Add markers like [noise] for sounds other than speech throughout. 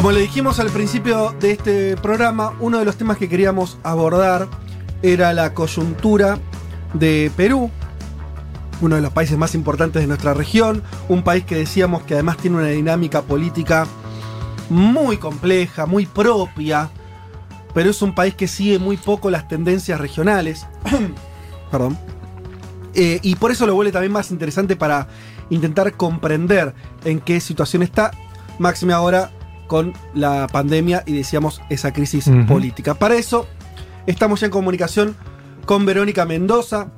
Como le dijimos al principio de este programa, uno de los temas que queríamos abordar era la coyuntura de Perú, uno de los países más importantes de nuestra región, un país que decíamos que además tiene una dinámica política muy compleja, muy propia, pero es un país que sigue muy poco las tendencias regionales. [clears throat] Perdón. Eh, y por eso lo vuelve también más interesante para intentar comprender en qué situación está. Máxime ahora con la pandemia y decíamos esa crisis política. Para eso estamos ya en comunicación con Verónica Mendoza.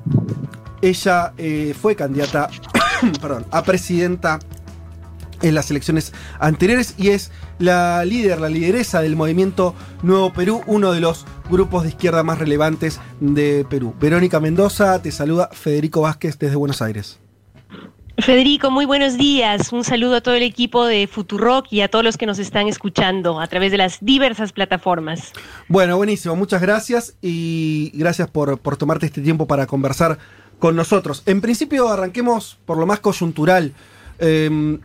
Ella eh, fue candidata [coughs] perdón, a presidenta en las elecciones anteriores y es la líder, la lideresa del movimiento Nuevo Perú, uno de los grupos de izquierda más relevantes de Perú. Verónica Mendoza, te saluda Federico Vázquez desde Buenos Aires. Federico, muy buenos días. Un saludo a todo el equipo de Futurock y a todos los que nos están escuchando a través de las diversas plataformas. Bueno, buenísimo, muchas gracias y gracias por, por tomarte este tiempo para conversar con nosotros. En principio, arranquemos por lo más coyuntural. Eh,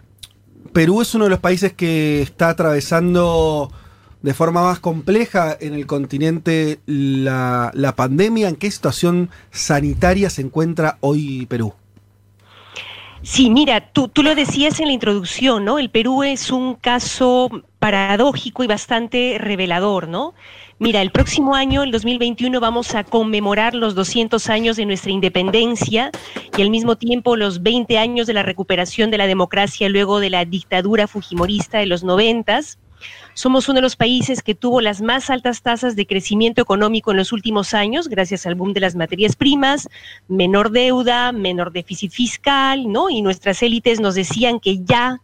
Perú es uno de los países que está atravesando de forma más compleja en el continente la, la pandemia. ¿En qué situación sanitaria se encuentra hoy Perú? Sí, mira, tú, tú lo decías en la introducción, ¿no? El Perú es un caso paradójico y bastante revelador, ¿no? Mira, el próximo año, el 2021, vamos a conmemorar los 200 años de nuestra independencia y al mismo tiempo los 20 años de la recuperación de la democracia luego de la dictadura fujimorista de los 90. Somos uno de los países que tuvo las más altas tasas de crecimiento económico en los últimos años, gracias al boom de las materias primas, menor deuda, menor déficit fiscal, ¿no? Y nuestras élites nos decían que ya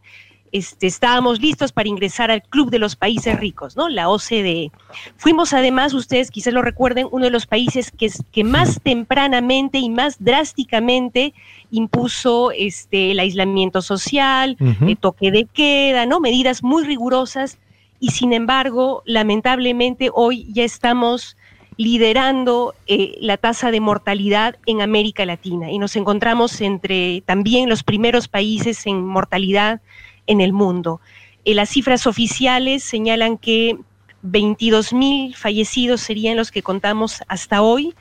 este, estábamos listos para ingresar al Club de los Países Ricos, ¿no? La OCDE. Fuimos además, ustedes quizás lo recuerden, uno de los países que, más tempranamente y más drásticamente impuso este, el aislamiento social, el toque de queda, ¿no? Medidas muy rigurosas y sin embargo, lamentablemente hoy ya estamos liderando eh, la tasa de mortalidad en América Latina y nos encontramos entre también los primeros países en mortalidad en el mundo. Eh, las cifras oficiales señalan que 22 mil fallecidos serían los que contamos hasta hoy.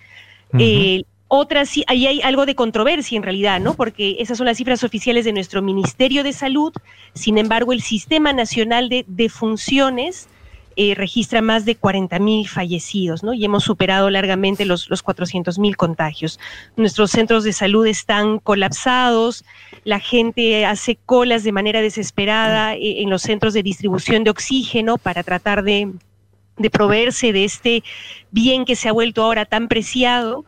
Eh, otras, ahí hay algo de controversia en realidad, ¿no? Porque esas son las cifras oficiales de nuestro Ministerio de Salud. Sin embargo, el Sistema Nacional de Defunciones eh, registra más de 40 mil fallecidos, ¿no? Y hemos superado largamente los, los 400 mil contagios. Nuestros centros de salud están colapsados, la gente hace colas de manera desesperada eh, en los centros de distribución de oxígeno para tratar de proveerse de este bien que se ha vuelto ahora tan preciado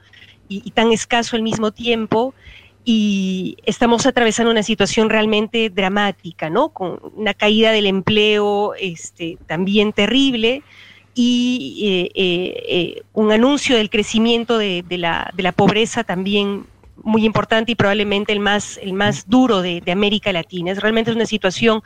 y, tan escaso al mismo tiempo. Y estamos atravesando una situación realmente dramática, ¿no? Con una caída del empleo este, también terrible y eh, eh, eh, un anuncio del crecimiento de, de la, de la pobreza también muy importante y probablemente el más, el más duro de, de América Latina. Es realmente una situación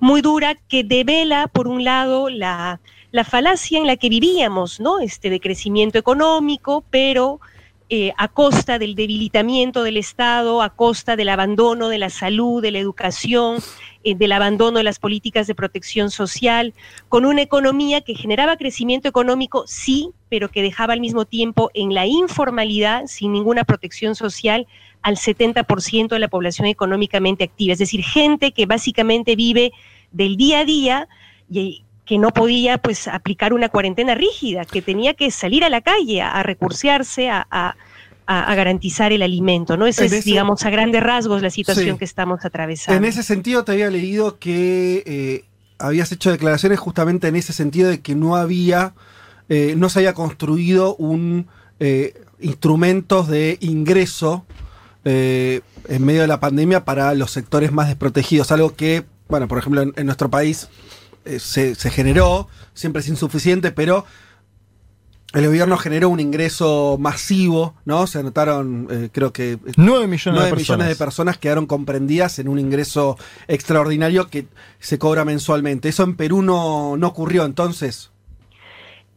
muy dura que devela, por un lado, la, la falacia en la que vivíamos, ¿no? Este, de crecimiento económico, pero eh, a costa del debilitamiento del Estado, a costa del abandono de la salud, de la educación, eh, del abandono de las políticas de protección social, con una economía que generaba crecimiento económico, sí, pero que dejaba al mismo tiempo en la informalidad, sin ninguna protección social, al 70% de la población económicamente activa. Es decir, gente que básicamente vive del día a día y que no podía pues aplicar una cuarentena rígida, que tenía que salir a la calle a, a recursearse, a, a- garantizar el alimento, ¿no? Esa es, ese- digamos, a grandes rasgos la situación Sí. que estamos atravesando. En ese sentido, te había leído que eh, habías hecho declaraciones justamente en ese sentido de que no había, eh, no se había construido un eh, instrumentos de ingreso en medio de la pandemia para los sectores más desprotegidos, algo que, bueno, por ejemplo, en, en nuestro país eh, se, se generó, siempre es insuficiente, pero el gobierno generó un ingreso masivo, ¿no? Se anotaron, eh, creo que... 9 millones, de, millones de personas quedaron comprendidas en un ingreso extraordinario que se cobra mensualmente. Eso en Perú no, no ocurrió entonces.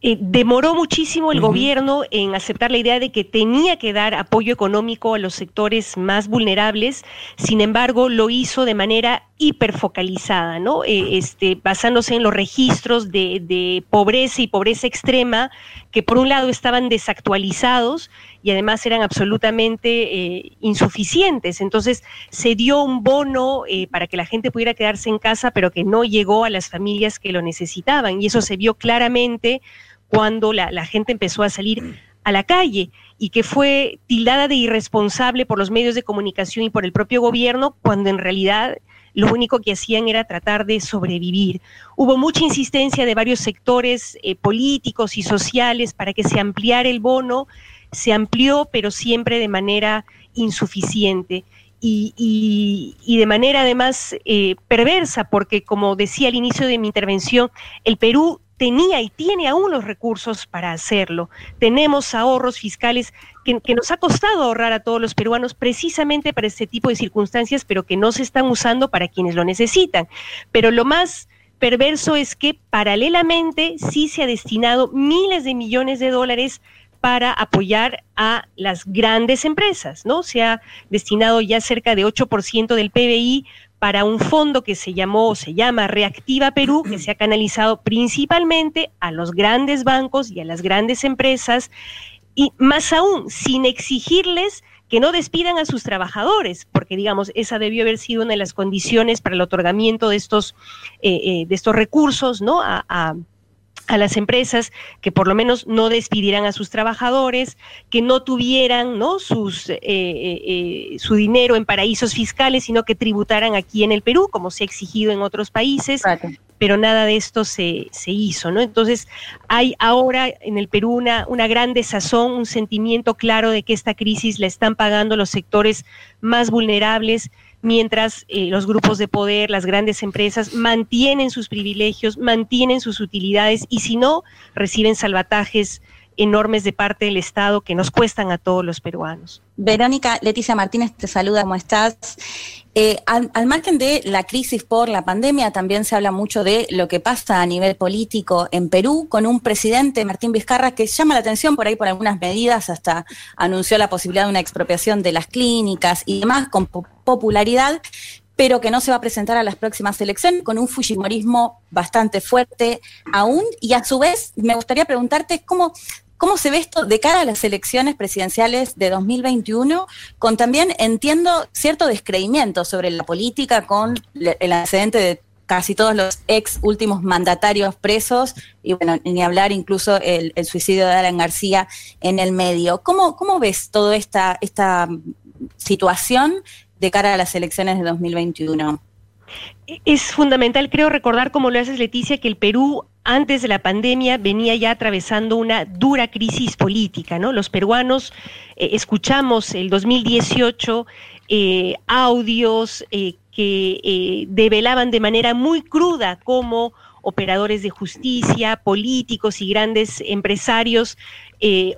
Eh, demoró muchísimo el gobierno en aceptar la idea de que tenía que dar apoyo económico a los sectores más vulnerables, sin embargo lo hizo de manera hiperfocalizada, ¿no? Eh, este, basándose en los registros de, pobreza y pobreza extrema, que por un lado estaban desactualizados y además eran absolutamente eh, insuficientes. Entonces se dio un bono para que la gente pudiera quedarse en casa, pero que no llegó a las familias que lo necesitaban. Y eso se vio claramente cuando la, gente empezó a salir a la calle y que fue tildada de irresponsable por los medios de comunicación y por el propio gobierno, cuando en realidad lo único que hacían era tratar de sobrevivir. Hubo mucha insistencia de varios sectores eh, políticos y sociales para que se ampliara el bono, se amplió, pero siempre de manera insuficiente. Y, de manera además eh, perversa, porque como decía al inicio de mi intervención, el Perú tenía y tiene aún los recursos para hacerlo. Tenemos ahorros fiscales que, nos ha costado ahorrar a todos los peruanos precisamente para este tipo de circunstancias, pero que no se están usando para quienes lo necesitan. Pero lo más perverso es que paralelamente sí se ha destinado miles de millones de dólares para apoyar a las grandes empresas, ¿no? Se ha destinado ya cerca de 8% del PBI para un fondo que se llamó, se llama Reactiva Perú, que se ha canalizado principalmente a los grandes bancos y a las grandes empresas, y más aún, sin exigirles que no despidan a sus trabajadores, porque digamos, esa debió haber sido una de las condiciones para el otorgamiento de estos, eh, eh, de estos recursos, ¿no? Las empresas que por lo menos no despidieran a sus trabajadores, que no tuvieran ¿no? Sus, eh, eh, eh, su dinero en paraísos fiscales, sino que tributaran aquí en el Perú, como se ha exigido en otros países. Pero nada de esto se, se, hizo, ¿no? Entonces, hay ahora en el Perú una, una gran desazón, un sentimiento claro de que esta crisis la están pagando los sectores más vulnerables, mientras eh, los grupos de poder, las grandes empresas mantienen sus privilegios, mantienen sus utilidades y si no, reciben salvatajes enormes de parte del Estado que nos cuestan a todos los peruanos. Verónica, Leticia Martínez te saluda, ¿cómo estás? Eh, al, margen de la crisis por la pandemia, también se habla mucho de lo que pasa a nivel político en Perú, con un presidente, Martín Vizcarra, que llama la atención por ahí por algunas medidas, hasta anunció la posibilidad de una expropiación de las clínicas y demás, con popularidad, pero que no se va a presentar a las próximas elecciones, con un fujimorismo bastante fuerte aún. Y a su vez, me gustaría preguntarte cómo ¿Cómo se ve esto de cara a las elecciones presidenciales de 2021? Con también, entiendo, cierto descreimiento sobre la política con el antecedente de casi todos los ex últimos mandatarios presos y bueno, ni hablar incluso el, suicidio de Alan García en el medio. ¿Cómo, cómo ves toda esta, esta situación de cara a las elecciones de 2021? Es fundamental, creo, recordar, como lo haces, Leticia, que el Perú antes de la pandemia venía ya atravesando una dura crisis política, ¿no? Los peruanos eh, escuchamos el 2018 eh, audios eh, que develaban de manera muy cruda cómo operadores de justicia, políticos y grandes empresarios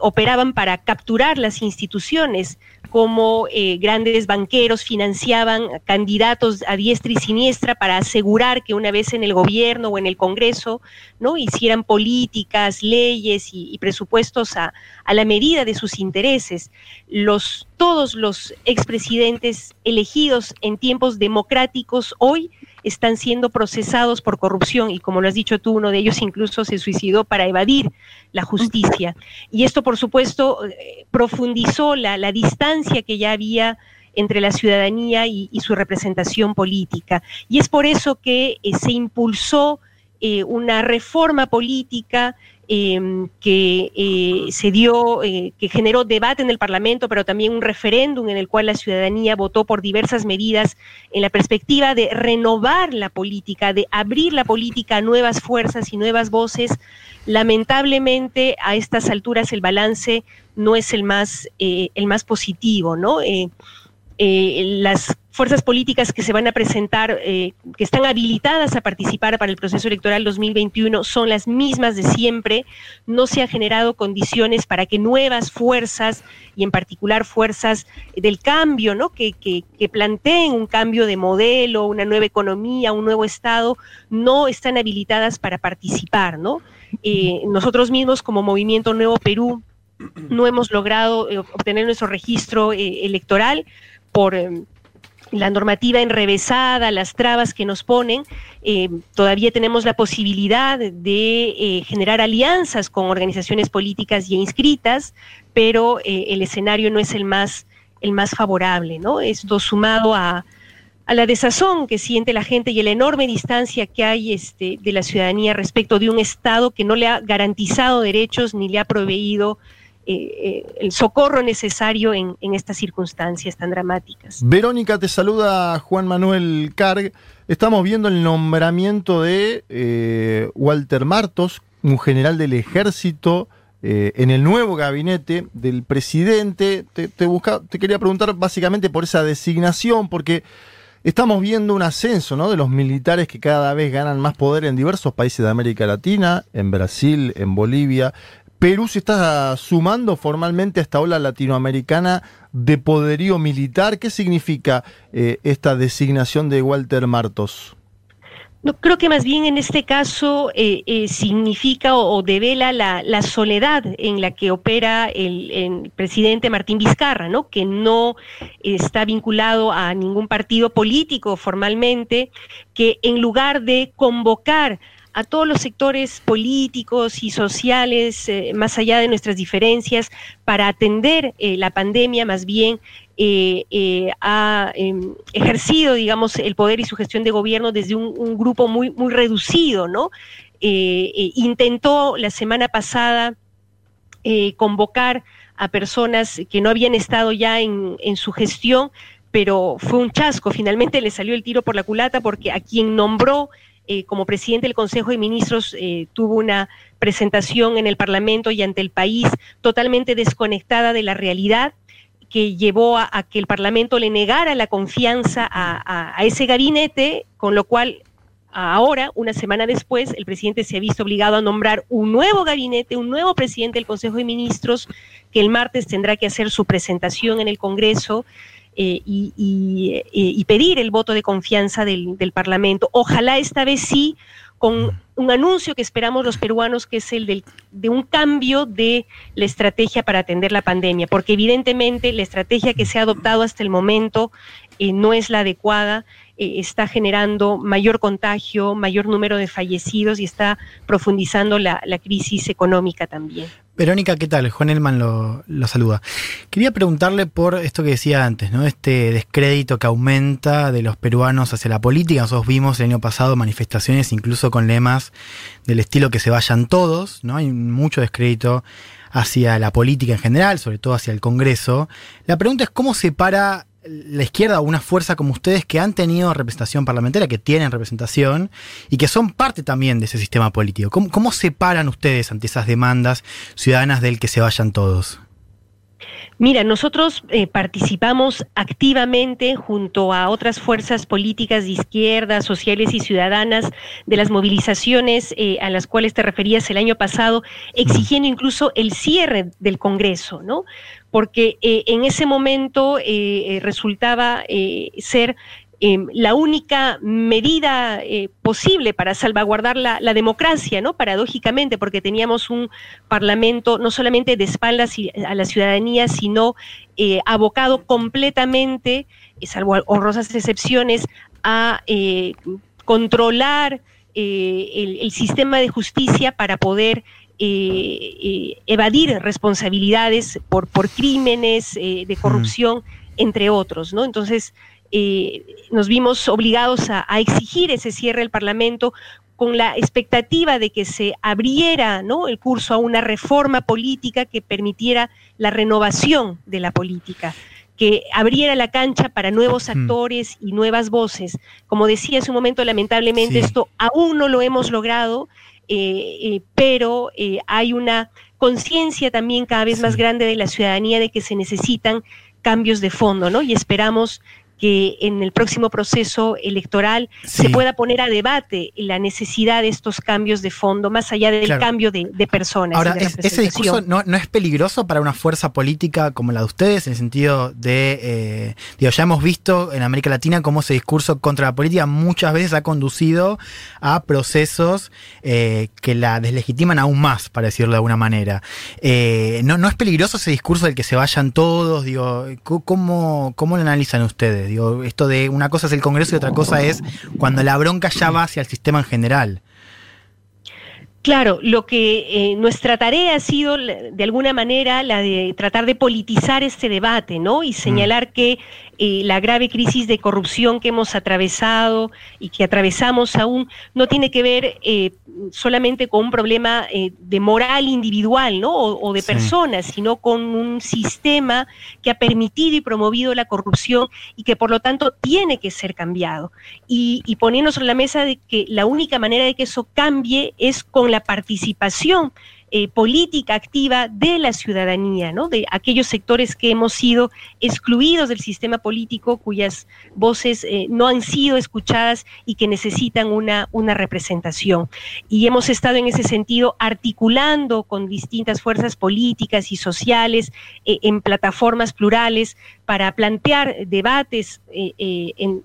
operaban para capturar las instituciones cómo eh, grandes banqueros financiaban candidatos a diestra y siniestra para asegurar que una vez en el gobierno o en el Congreso no hicieran políticas, leyes y, presupuestos a, a, la medida de sus intereses. Los, todos los expresidentes elegidos en tiempos democráticos hoy están siendo procesados por corrupción y como lo has dicho tú, uno de ellos incluso se suicidó para evadir la justicia. Y esto, por supuesto, eh, profundizó la, distancia que ya había entre la ciudadanía y, su representación política. Y es por eso que eh, se impulsó eh, una reforma política Em, que eh, se dio, eh, que generó debate en el Parlamento, pero también un referéndum en el cual la ciudadanía votó por diversas medidas en la perspectiva de renovar la política, de abrir la política a nuevas fuerzas y nuevas voces. Lamentablemente, a estas alturas el balance no es el más, eh, el más positivo, ¿no? Las fuerzas políticas que se van a presentar, eh, que están habilitadas a participar para el proceso electoral 2021, son las mismas de siempre. No se han generado condiciones para que nuevas fuerzas, y en particular fuerzas del cambio, ¿no? que, que, planteen un cambio de modelo, una nueva economía, un nuevo Estado, no están habilitadas para participar. ¿no? Eh, nosotros mismos, como Movimiento Nuevo Perú, no hemos logrado eh, obtener nuestro registro electoral por la normativa enrevesada, las trabas que nos ponen, eh, todavía tenemos la posibilidad de eh, generar alianzas con organizaciones políticas ya inscritas, pero eh, el escenario no es el más, el más favorable, ¿no? Esto sumado a, a, la desazón que siente la gente y a la enorme distancia que hay este, de la ciudadanía respecto de un Estado que no le ha garantizado derechos ni le ha proveído eh, eh, el socorro necesario en, estas circunstancias tan dramáticas. Verónica, te saluda Juan Manuel Carg. Estamos viendo el nombramiento de eh, Walter Martos, un general del ejército, en el nuevo gabinete del presidente. Te, quería preguntar básicamente por esa designación, porque estamos viendo un ascenso ¿no? de los militares que cada vez ganan más poder en diversos países de América Latina, en Brasil, en Bolivia. Perú se está sumando formalmente a esta ola latinoamericana de poderío militar. ¿Qué significa eh, esta designación de Walter Martos? No, creo que más bien en este caso eh, eh, significa o, devela la, soledad en la que opera el, el, presidente Martín Vizcarra, ¿no? que no está vinculado a ningún partido político formalmente, que en lugar de convocar a todos los sectores políticos y sociales, eh, más allá de nuestras diferencias, para atender eh, la pandemia, más bien eh, ha em, ejercido, digamos, el poder y su gestión de gobierno desde un, grupo muy, muy reducido, ¿no? intentó la semana pasada convocar a personas que no habían estado ya en, en su gestión, pero fue un chasco, finalmente le salió el tiro por la culata porque a quien nombró eh, como presidente del Consejo de Ministros, eh, tuvo una presentación en el Parlamento y ante el país totalmente desconectada de la realidad que llevó a, que el Parlamento le negara la confianza a, ese gabinete, con lo cual ahora, una semana después, el presidente se ha visto obligado a nombrar un nuevo gabinete, un nuevo presidente del Consejo de Ministros, que el martes tendrá que hacer su presentación en el Congreso eh, eh, y, pedir el voto de confianza del, Parlamento. Ojalá esta vez sí, con un anuncio que esperamos los peruanos, que es el de un cambio de la estrategia para atender la pandemia, porque evidentemente la estrategia que se ha adoptado hasta el momento eh, no es la adecuada, está generando mayor contagio, mayor número de fallecidos y está profundizando la crisis económica también. Verónica, ¿qué tal? Juan Elman lo, saluda. Quería preguntarle por esto que decía antes, ¿no? Este descrédito que aumenta de los peruanos hacia la política. Nosotros vimos el año pasado manifestaciones incluso con lemas del estilo que se vayan todos, ¿no? Hay mucho descrédito hacia la política en general, sobre todo hacia el Congreso. La pregunta es cómo se para la izquierda o una fuerza como ustedes que han tenido representación parlamentaria, que tienen representación y que son parte también de ese sistema político. ¿Cómo, separan ustedes ante esas demandas ciudadanas del que se vayan todos? Mira, nosotros eh, participamos activamente junto a otras fuerzas políticas de izquierda, sociales y ciudadanas de las movilizaciones eh, a las cuales te referías el año pasado, exigiendo incluso el cierre del Congreso, ¿no? Porque eh, en ese momento resultaba ser Em, la única medida eh, posible para salvaguardar la, democracia, ¿no? Paradójicamente, porque teníamos un parlamento no solamente de espaldas a la ciudadanía, sino eh, abocado completamente, eh, salvo honrosas excepciones, a controlar el, sistema de justicia para poder evadir responsabilidades por, por crímenes de corrupción, entre otros, ¿no? Entonces, eh, nos vimos obligados a, exigir ese cierre del Parlamento con la expectativa de que se abriera ¿no? el curso a una reforma política que permitiera la renovación de la política que abriera la cancha para nuevos actores y nuevas voces. Como decía hace un momento, lamentablemente esto aún no lo hemos logrado, eh, eh, pero hay una conciencia también cada vez más grande de la ciudadanía de que se necesitan cambios de fondo, ¿no? Y esperamos que en el próximo proceso electoral se pueda poner a debate la necesidad de estos cambios de fondo, más allá del cambio de, personas. Ahora, ese discurso no, es peligroso para una fuerza política como la de ustedes, en el sentido de, eh, digo, ya hemos visto en América Latina cómo ese discurso contra la política muchas veces ha conducido a procesos eh, que la deslegitiman aún más, para decirlo de alguna manera. Eh, ¿no, ¿No es peligroso ese discurso del que se vayan todos? Digo, ¿cómo, cómo lo analizan ustedes? Esto de una cosa es el Congreso y otra cosa es cuando la bronca ya va hacia el sistema en general. Claro, lo que eh, nuestra tarea ha sido de alguna manera la de tratar de politizar este debate, ¿no? Y mm. señalar que eh, la grave crisis de corrupción que hemos atravesado y que atravesamos aún no tiene que ver eh, solamente con un problema de moral individual ¿no? o, de personas, sino con un sistema que ha permitido y promovido la corrupción y que por lo tanto tiene que ser cambiado. Y, y sobre la mesa de que la única manera de que eso cambie es con la participación eh, política activa de la ciudadanía, ¿no? de aquellos sectores que hemos sido excluidos del sistema político, cuyas voces eh, no han sido escuchadas y que necesitan una, una representación. Y hemos estado en ese sentido articulando con distintas fuerzas políticas y sociales eh, en plataformas plurales para plantear debates en,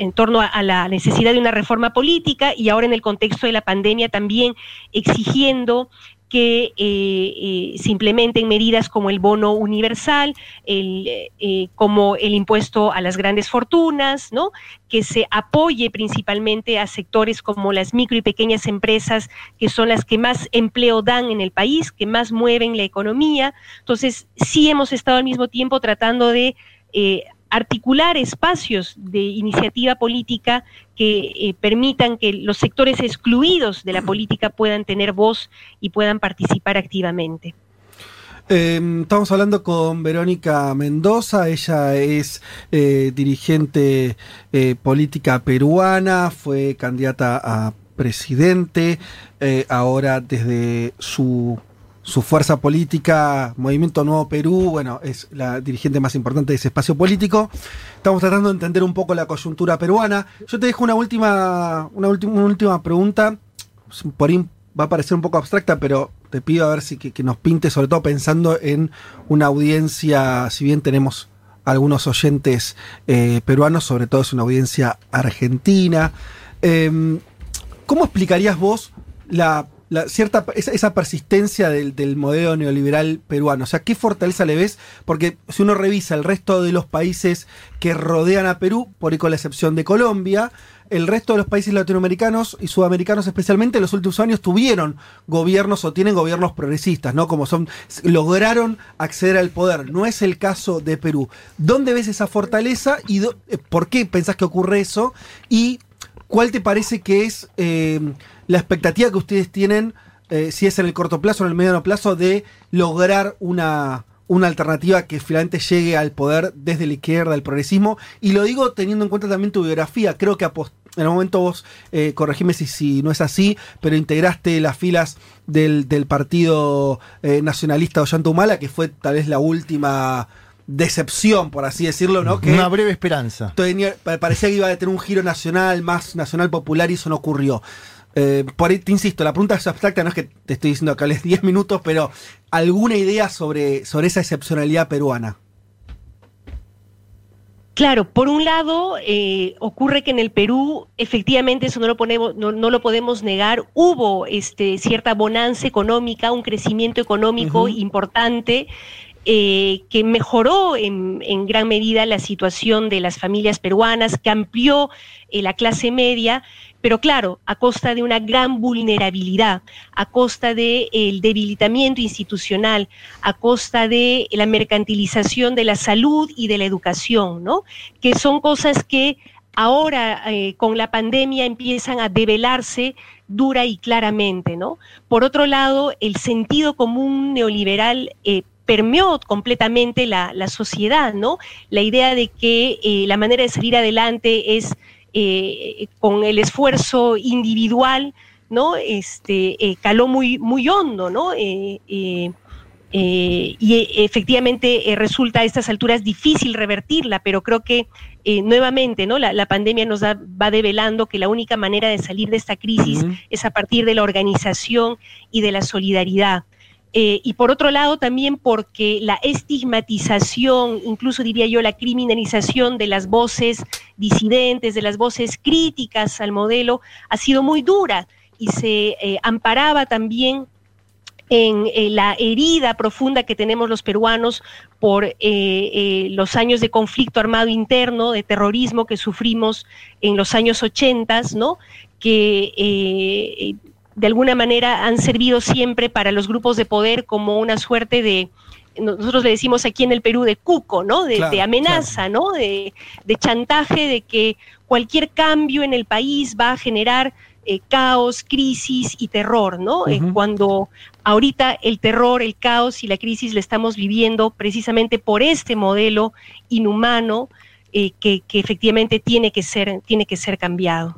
en torno a, la necesidad de una reforma política y ahora en el contexto de la pandemia también exigiendo que eh, eh, se implementen medidas como el bono universal, eh, como el impuesto a las grandes fortunas, ¿no? que se apoye principalmente a sectores como las micro y pequeñas empresas, que son las que más empleo dan en el país, que más mueven la economía. Entonces, sí hemos estado al mismo tiempo tratando de articular espacios de iniciativa política que eh, permitan que los sectores excluidos de la política puedan tener voz y puedan participar activamente. Em, estamos hablando con Verónica Mendoza, ella es eh, dirigente eh, política peruana, fue candidata a presidente, ahora desde su su fuerza política, Movimiento Nuevo Perú, bueno, es la dirigente más importante de ese espacio político. Estamos tratando de entender un poco la coyuntura peruana. Yo te dejo una última, una última, última pregunta. Por ahí va a parecer un poco abstracta, pero te pido a ver si que, nos pinte, sobre todo pensando en una audiencia, si bien tenemos algunos oyentes eh, peruanos, sobre todo es una audiencia argentina. Em, ¿Cómo explicarías vos la cierta, esa, persistencia del, modelo neoliberal peruano. O sea, ¿qué fortaleza le ves? Porque si uno revisa el resto de los países que rodean a Perú, por ahí con la excepción de Colombia, el resto de los países latinoamericanos y sudamericanos especialmente en los últimos años tuvieron gobiernos o tienen gobiernos progresistas, ¿no? Como son, lograron acceder al poder. No es el caso de Perú. ¿Dónde ves esa fortaleza y eh, por qué pensás que ocurre eso? Y ¿cuál te parece que es eh, la expectativa que ustedes tienen, eh, si es en el corto plazo o en el mediano plazo, de lograr una, una alternativa que finalmente llegue al poder desde la izquierda, el progresismo. Y lo digo teniendo en cuenta también tu biografía. Creo que en el momento vos, eh, corregime si, si, no es así, pero integraste las filas del, Partido eh, Nacionalista Ollanta Humala, que fue tal vez la última decepción, por así decirlo, ¿no? Que Una breve esperanza. parecía que iba a tener un giro nacional, más nacional popular, y eso no ocurrió. Eh, por ahí te insisto, la pregunta es abstracta, no es que te estoy diciendo que hables [laughs] 10 minutos, pero ¿alguna idea sobre, sobre esa excepcionalidad peruana? Claro, por un lado, eh, ocurre que en el Perú, efectivamente, eso no lo, ponemos, no, lo podemos negar, hubo este, cierta bonanza económica, un crecimiento económico importante. Eh, que mejoró en, gran medida la situación de las familias peruanas, que amplió la clase media, pero claro, a costa de una gran vulnerabilidad, a costa del debilitamiento institucional, a costa de la mercantilización de la salud y de la educación, ¿no? Que son cosas que ahora eh, con la pandemia empiezan a develarse dura y claramente, ¿no? Por otro lado, el sentido común neoliberal eh, permeó completamente la, sociedad, ¿no? La idea de que eh, la manera de salir adelante es eh, con el esfuerzo individual, ¿no? Este, eh, caló muy, muy hondo, ¿no? Eh, y efectivamente resulta a estas alturas difícil revertirla, pero creo que nuevamente ¿no? La, pandemia nos va develando que la única manera de salir de esta crisis es a partir de la organización y de la solidaridad. Eh, y por otro lado también porque la estigmatización, incluso diría yo la criminalización de las voces disidentes, de las voces críticas al modelo, ha sido muy dura y se eh, amparaba también en eh, la herida profunda que tenemos los peruanos por los años de conflicto armado interno, de terrorismo que sufrimos en los años 80, ¿no? que de alguna manera han servido siempre para los grupos de poder como una suerte de, nosotros le decimos aquí en el Perú, de cuco, ¿no? De, amenaza, ¿no? De, chantaje de que cualquier cambio en el país va a generar eh, caos, crisis y terror, ¿no? Eh, cuando ahorita el terror, el caos y la crisis le estamos viviendo precisamente por este modelo inhumano eh, que, que, efectivamente tiene que ser, tiene que ser cambiado.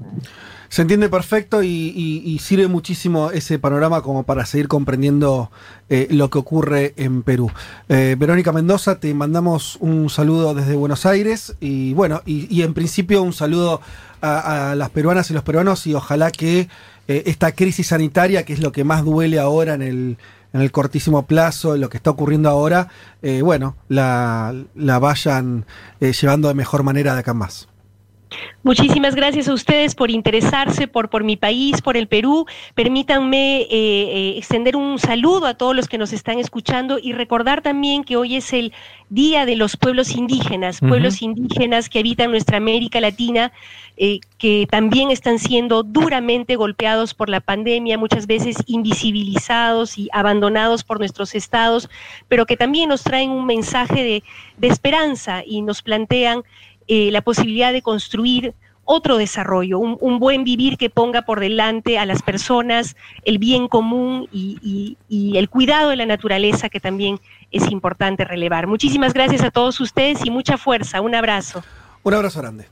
Se entiende perfecto y, sirve muchísimo ese panorama como para seguir comprendiendo eh, lo que ocurre en Perú. Eh, Verónica Mendoza, te mandamos un saludo desde Buenos Aires y bueno, y, en principio un saludo a, las peruanas y los peruanos y ojalá que eh, esta crisis sanitaria, que es lo que más duele ahora en el, en el cortísimo plazo, lo que está ocurriendo ahora, bueno, la, la vayan llevando de mejor manera de acá más. Muchísimas gracias a ustedes por interesarse por, por mi país, por el Perú. Permítanme eh, eh, extender un saludo a todos los que nos están escuchando y recordar también que hoy es el Día de los Pueblos Indígenas, pueblos indígenas que habitan nuestra América Latina, eh, que también están siendo duramente golpeados por la pandemia, muchas veces invisibilizados y abandonados por nuestros estados, pero que también nos traen un mensaje de, de esperanza y nos plantean eh, la posibilidad de construir otro desarrollo, un, buen vivir que ponga por delante a las personas el bien común y, y, el cuidado de la naturaleza que también es importante relevar. Muchísimas gracias a todos ustedes y mucha fuerza. Un abrazo. Un abrazo grande.